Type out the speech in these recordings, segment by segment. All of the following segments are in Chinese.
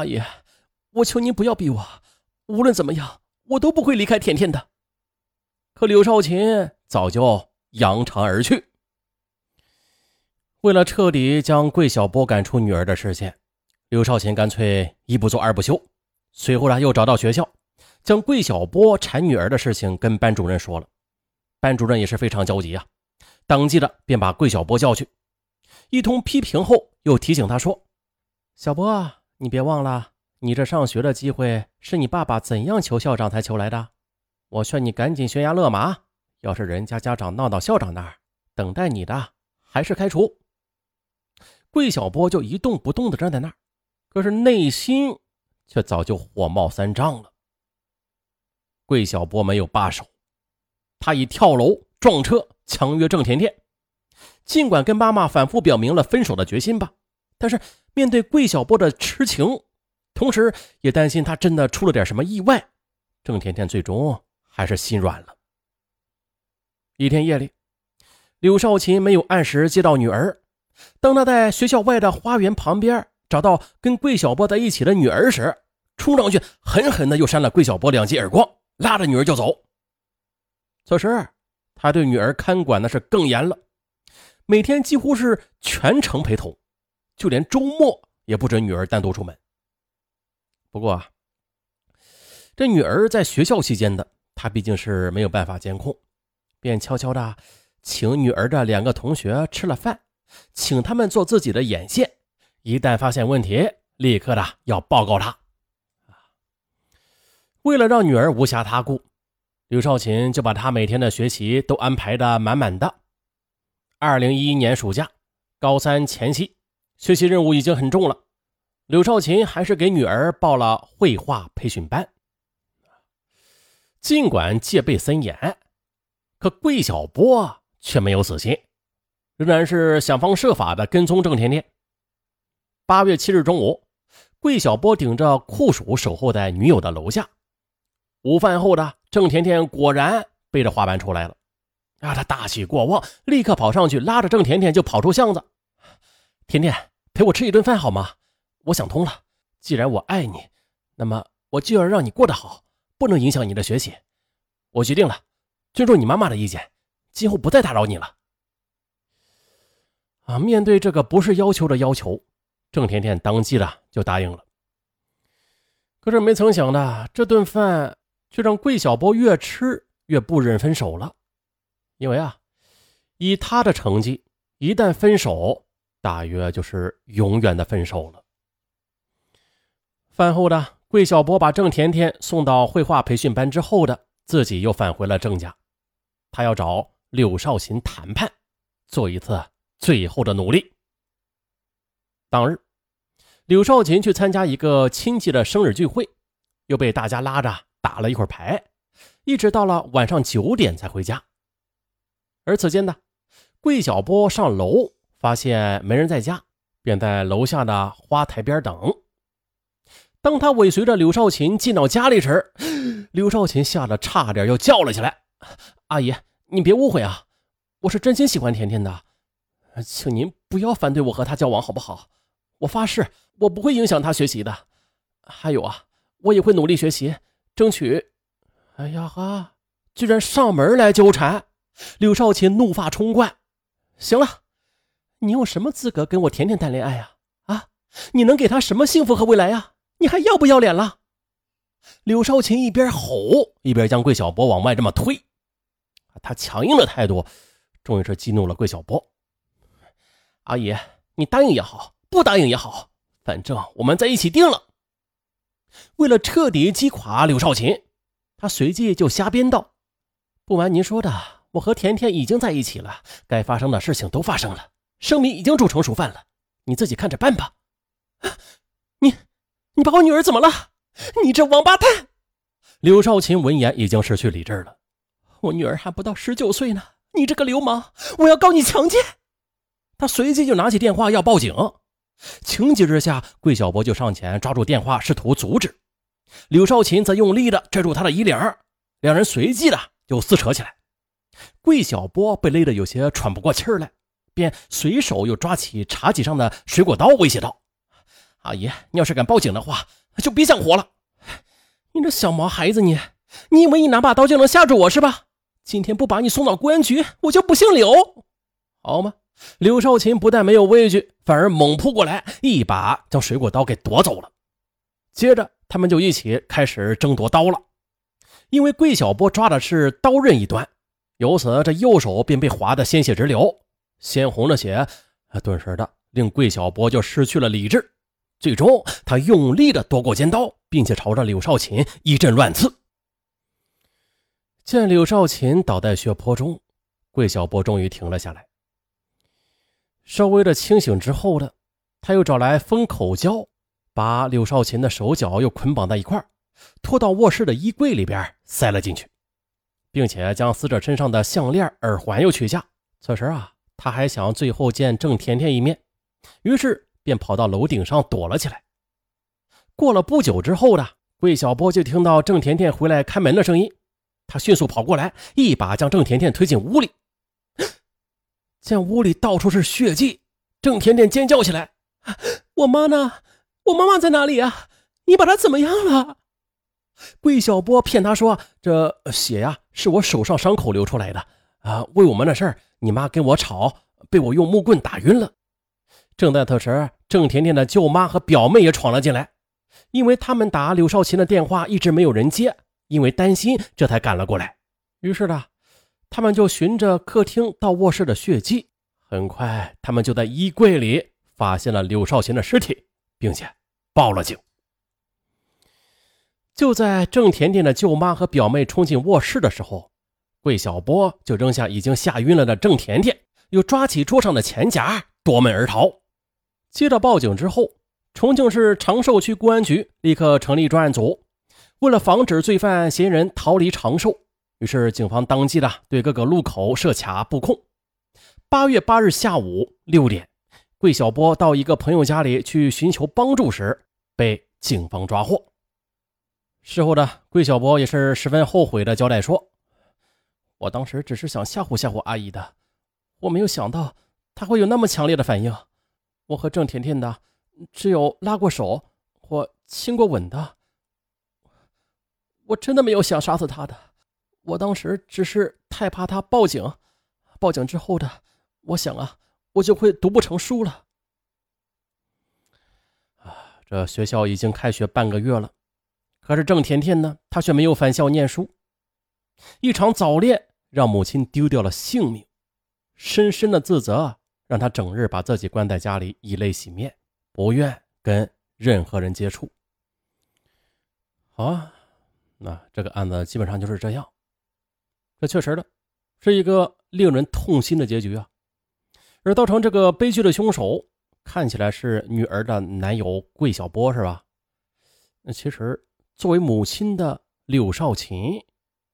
阿姨，我求您不要逼我，无论怎么样，我都不会离开甜甜的。可柳少琴早就扬长而去。为了彻底将桂小波赶出女儿的视线，柳少琴干脆一不做二不休。随后呢，又找到学校，将桂小波缠女儿的事情跟班主任说了。班主任也是非常焦急啊，当即的便把桂小波叫去，一通批评后，又提醒他说：“小波啊，你别忘了，你这上学的机会是你爸爸怎样求校长才求来的。我劝你赶紧悬崖勒马，要是人家家长闹到校长那儿，等待你的还是开除。”桂小波就一动不动的站在那儿，可是内心却早就火冒三丈了。桂小波没有罢手。他以跳楼、撞车强约郑甜甜，尽管跟妈妈反复表明了分手的决心吧，但是面对桂小波的痴情，同时也担心他真的出了点什么意外，郑甜甜最终还是心软了。一天夜里，柳少琴没有按时接到女儿，当他在学校外的花园旁边找到跟桂小波在一起的女儿时，冲上去狠狠的又扇了桂小波两记耳光，拉着女儿就走。此时，他对女儿看管的是更严了，每天几乎是全程陪同，就连周末也不准女儿单独出门。不过，这女儿在学校期间的，他毕竟是没有办法监控，便悄悄的请女儿的两个同学吃了饭，请他们做自己的眼线，一旦发现问题，立刻的要报告他。为了让女儿无暇他顾。刘少琴就把他每天的学习都安排的满满的。二零一一年暑假，高三前夕，学习任务已经很重了。刘少琴还是给女儿报了绘画培训班。尽管戒备森严，可桂小波却没有死心，仍然是想方设法的跟踪郑甜甜。八月七日中午，桂小波顶着酷暑守候在女友的楼下。午饭后的郑甜甜果然背着画板出来了，啊！他大喜过望，立刻跑上去拉着郑甜甜就跑出巷子。甜甜，陪我吃一顿饭好吗？我想通了，既然我爱你，那么我就要让你过得好，不能影响你的学习。我决定了，尊重你妈妈的意见，今后不再打扰你了。啊！面对这个不是要求的要求，郑甜甜当即的就答应了。可是没曾想的，这顿饭。却让桂小波越吃越不忍分手了，因为啊，以他的成绩，一旦分手，大约就是永远的分手了。饭后的桂小波把郑甜甜送到绘画培训班之后的，自己又返回了郑家，他要找柳少琴谈判，做一次最后的努力。当日，柳少琴去参加一个亲戚的生日聚会，又被大家拉着。打了一会儿牌，一直到了晚上九点才回家。而此间呢，桂小波上楼发现没人在家，便在楼下的花台边等。当他尾随着柳少琴进到家里时，柳少琴吓得差点要叫了起来：“阿姨，你别误会啊，我是真心喜欢甜甜的，请您不要反对我和她交往好不好？我发誓，我不会影响她学习的。还有啊，我也会努力学习。”争取，哎呀哈！居然上门来纠缠，柳少琴怒发冲冠。行了，你有什么资格跟我甜甜谈恋爱呀？啊，你能给她什么幸福和未来呀？你还要不要脸了？柳少琴一边吼一边将桂小波往外这么推，他强硬的态度，终于是激怒了桂小波。阿姨，你答应也好，不答应也好，反正我们在一起定了。为了彻底击垮柳少琴，他随即就瞎编道：“不瞒您说的，我和甜甜已经在一起了，该发生的事情都发生了，生米已经煮成熟饭了，你自己看着办吧。”你，你把我女儿怎么了？你这王八蛋！柳少琴闻言已经失去理智了。我女儿还不到十九岁呢，你这个流氓，我要告你强奸！他随即就拿起电话要报警。情急之下，桂小波就上前抓住电话，试图阻止。柳少琴则用力的拽住他的衣领，两人随即的就撕扯起来。桂小波被勒得有些喘不过气来，便随手又抓起茶几上的水果刀，威胁道：“阿姨，你要是敢报警的话，就别想活了。你这小毛孩子，你你以为你拿把刀就能吓住我是吧？今天不把你送到公安局，我就不姓刘，好吗？刘少琴不但没有畏惧，反而猛扑过来，一把将水果刀给夺走了。接着，他们就一起开始争夺刀了。因为桂小波抓的是刀刃一端，由此这右手便被划得鲜血直流，鲜红的血，顿时的令桂小波就失去了理智。最终，他用力的夺过尖刀，并且朝着柳少琴一阵乱刺。见柳少琴倒在血泊中，桂小波终于停了下来。稍微的清醒之后的，他又找来封口胶，把柳少琴的手脚又捆绑在一块拖到卧室的衣柜里边塞了进去，并且将死者身上的项链、耳环又取下。此时啊，他还想最后见郑甜甜一面，于是。便跑到楼顶上躲了起来。过了不久之后的桂小波就听到郑甜甜回来开门的声音，他迅速跑过来，一把将郑甜甜推进屋里。见屋里到处是血迹，郑甜甜尖叫起来：“我妈呢？我妈妈在哪里啊？你把她怎么样了？”桂小波骗他说：“这血呀，是我手上伤口流出来的啊！为我们的事儿，你妈跟我吵，被我用木棍打晕了。”正在此时，郑甜甜的舅妈和表妹也闯了进来，因为他们打柳少琴的电话一直没有人接，因为担心，这才赶了过来。于是呢，他们就循着客厅到卧室的血迹，很快，他们就在衣柜里发现了柳少琴的尸体，并且报了警。就在郑甜甜的舅妈和表妹冲进卧室的时候，桂小波就扔下已经吓晕了的郑甜甜，又抓起桌上的钱夹夺门而逃。接到报警之后，重庆市长寿区公安局立刻成立专案组。为了防止罪犯嫌疑人逃离长寿，于是警方当即的对各个路口设卡布控。八月八日下午六点，桂小波到一个朋友家里去寻求帮助时，被警方抓获。事后的桂小波也是十分后悔的交代说：“我当时只是想吓唬吓唬阿姨的，我没有想到她会有那么强烈的反应。”我和郑甜甜的只有拉过手或亲过吻的，我真的没有想杀死他的。我当时只是太怕他报警，报警之后的，我想啊，我就会读不成书了。啊，这学校已经开学半个月了，可是郑甜甜呢，她却没有返校念书。一场早恋让母亲丢掉了性命，深深的自责。让他整日把自己关在家里，以泪洗面，不愿跟任何人接触。好啊，那这个案子基本上就是这样。这确实的，是一个令人痛心的结局啊。而造成这个悲剧的凶手，看起来是女儿的男友桂小波，是吧？那其实作为母亲的柳少琴，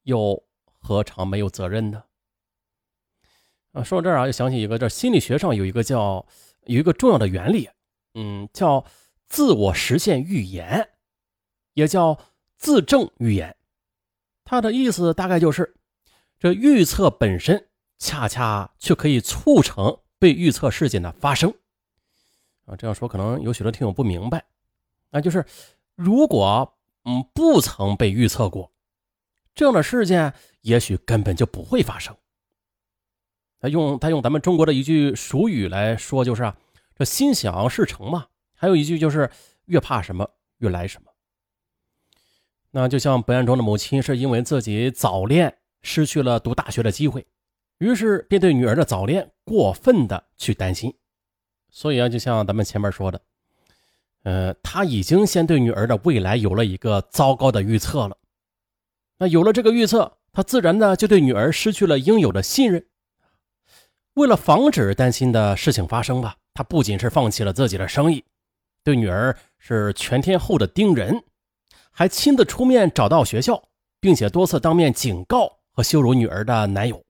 又何尝没有责任呢？啊，说到这儿啊，又想起一个，这心理学上有一个叫有一个重要的原理，嗯，叫自我实现预言，也叫自证预言。它的意思大概就是，这预测本身恰恰却可以促成被预测事件的发生。啊，这样说可能有许多听友不明白，那就是如果嗯不曾被预测过，这样的事件也许根本就不会发生。他用他用咱们中国的一句俗语来说，就是啊，这心想事成嘛。还有一句就是越怕什么越来什么。那就像本案中的母亲是因为自己早恋失去了读大学的机会，于是便对女儿的早恋过分的去担心。所以啊，就像咱们前面说的，呃，他已经先对女儿的未来有了一个糟糕的预测了。那有了这个预测，他自然呢就对女儿失去了应有的信任。为了防止担心的事情发生吧，他不仅是放弃了自己的生意，对女儿是全天候的盯人，还亲自出面找到学校，并且多次当面警告和羞辱女儿的男友。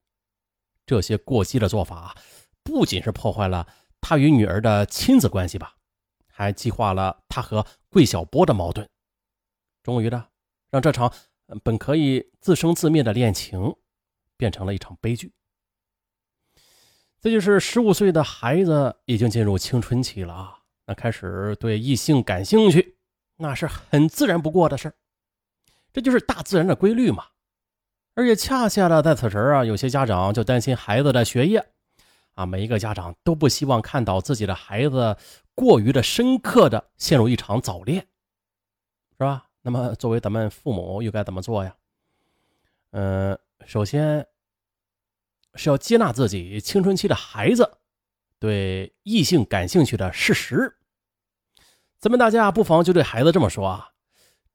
这些过激的做法，不仅是破坏了他与女儿的亲子关系吧，还激化了他和桂小波的矛盾。终于呢，让这场本可以自生自灭的恋情，变成了一场悲剧。这就是十五岁的孩子已经进入青春期了啊！那开始对异性感兴趣，那是很自然不过的事这就是大自然的规律嘛。而且恰恰的在此时啊，有些家长就担心孩子的学业，啊，每一个家长都不希望看到自己的孩子过于的深刻的陷入一场早恋，是吧？那么作为咱们父母又该怎么做呀？嗯，首先是要接纳自己青春期的孩子对异性感兴趣的事实。咱们大家不妨就对孩子这么说啊，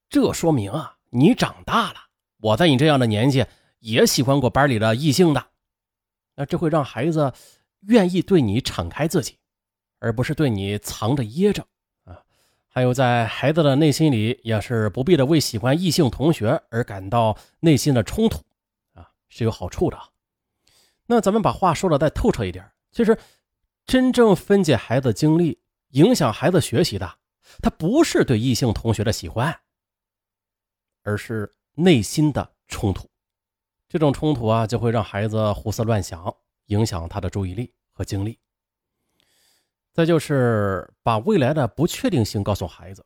这说明啊，你长大了。我在你这样的年纪也喜欢过班里的异性的，那这会让孩子愿意对你敞开自己，而不是对你藏着掖着。还有在孩子的内心里也是不必的为喜欢异性同学而感到内心的冲突啊，是有好处的。那咱们把话说的再透彻一点，其实真正分解孩子精力、影响孩子学习的，他不是对异性同学的喜欢，而是。内心的冲突，这种冲突啊，就会让孩子胡思乱想，影响他的注意力和精力。再就是把未来的不确定性告诉孩子，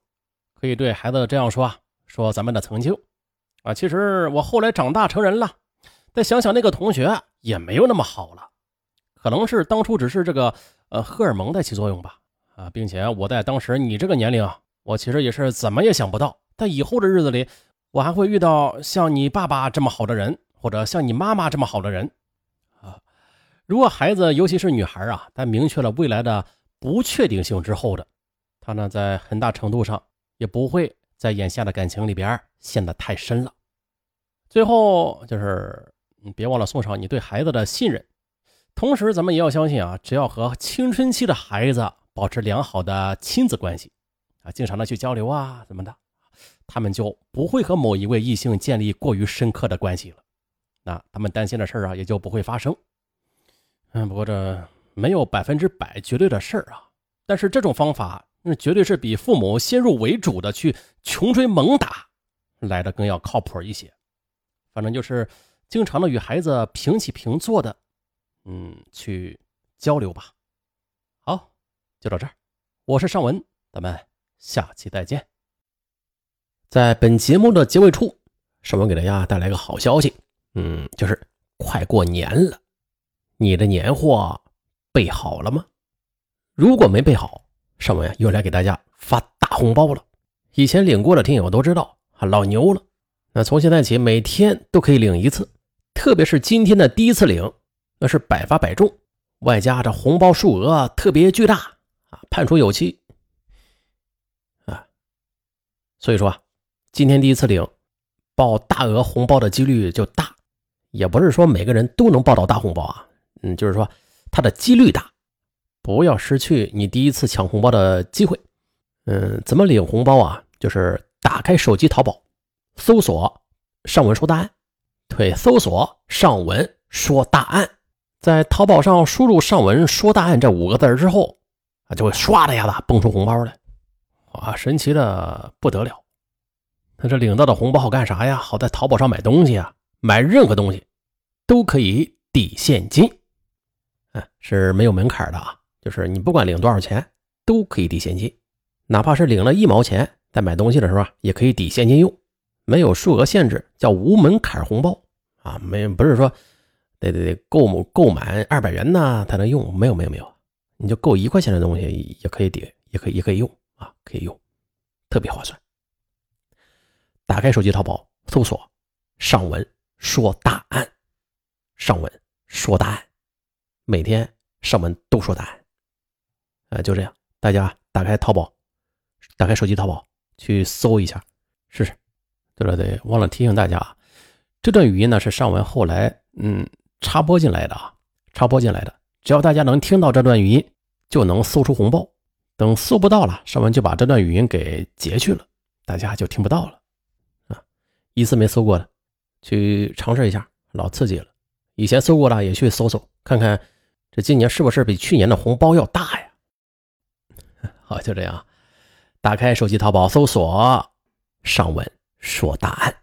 可以对孩子这样说：“说咱们的曾经啊，其实我后来长大成人了，再想想那个同学也没有那么好了，可能是当初只是这个呃荷尔蒙在起作用吧啊，并且我在当时你这个年龄啊，我其实也是怎么也想不到，在以后的日子里。”我还会遇到像你爸爸这么好的人，或者像你妈妈这么好的人，啊！如果孩子，尤其是女孩啊，在明确了未来的不确定性之后的，他呢，在很大程度上也不会在眼下的感情里边陷得太深了。最后就是，你别忘了送上你对孩子的信任，同时咱们也要相信啊，只要和青春期的孩子保持良好的亲子关系，啊，经常的去交流啊，怎么的。他们就不会和某一位异性建立过于深刻的关系了，那他们担心的事儿啊也就不会发生。嗯，不过这没有百分之百绝对的事儿啊，但是这种方法那绝对是比父母先入为主的去穷追猛打来的更要靠谱一些。反正就是经常的与孩子平起平坐的，嗯，去交流吧。好，就到这儿，我是尚文，咱们下期再见。在本节目的结尾处，尚文给大家带来个好消息，嗯，就是快过年了，你的年货备好了吗？如果没备好，尚文又来给大家发大红包了。以前领过的听友都知道，老牛了。那从现在起，每天都可以领一次，特别是今天的第一次领，那是百发百中，外加这红包数额特别巨大啊，判处有期啊。所以说啊。今天第一次领，报大额红包的几率就大，也不是说每个人都能报到大红包啊，嗯，就是说它的几率大，不要失去你第一次抢红包的机会。嗯，怎么领红包啊？就是打开手机淘宝，搜索“上文说答案”，对，搜索“上文说答案”，在淘宝上输入“上文说答案”这五个字之后，啊，就会唰的一下子蹦出红包来，哇，神奇的不得了。那这领到的红包好干啥呀？好在淘宝上买东西啊，买任何东西都可以抵现金，嗯，是没有门槛的啊。就是你不管领多少钱都可以抵现金，哪怕是领了一毛钱，在买东西的时候也可以抵现金用，没有数额限制，叫无门槛红包啊。没不是说得得得购购满二百元呢才能用，没有没有没有，你就够一块钱的东西也可以抵，也可以也可以用啊，可以用，特别划算。打开手机淘宝，搜索“上文说答案”，上文说答案，每天上文都说答案。呃，就这样，大家打开淘宝，打开手机淘宝去搜一下试试。对了，对，忘了提醒大家，这段语音呢是上文后来嗯插播进来的啊，插播进来的。只要大家能听到这段语音，就能搜出红包。等搜不到了，上文就把这段语音给截去了，大家就听不到了啊。一次没搜过的，去尝试一下，老刺激了。以前搜过的也去搜搜看看，这今年是不是比去年的红包要大呀？好，就这样，打开手机淘宝搜索“上文说答案”。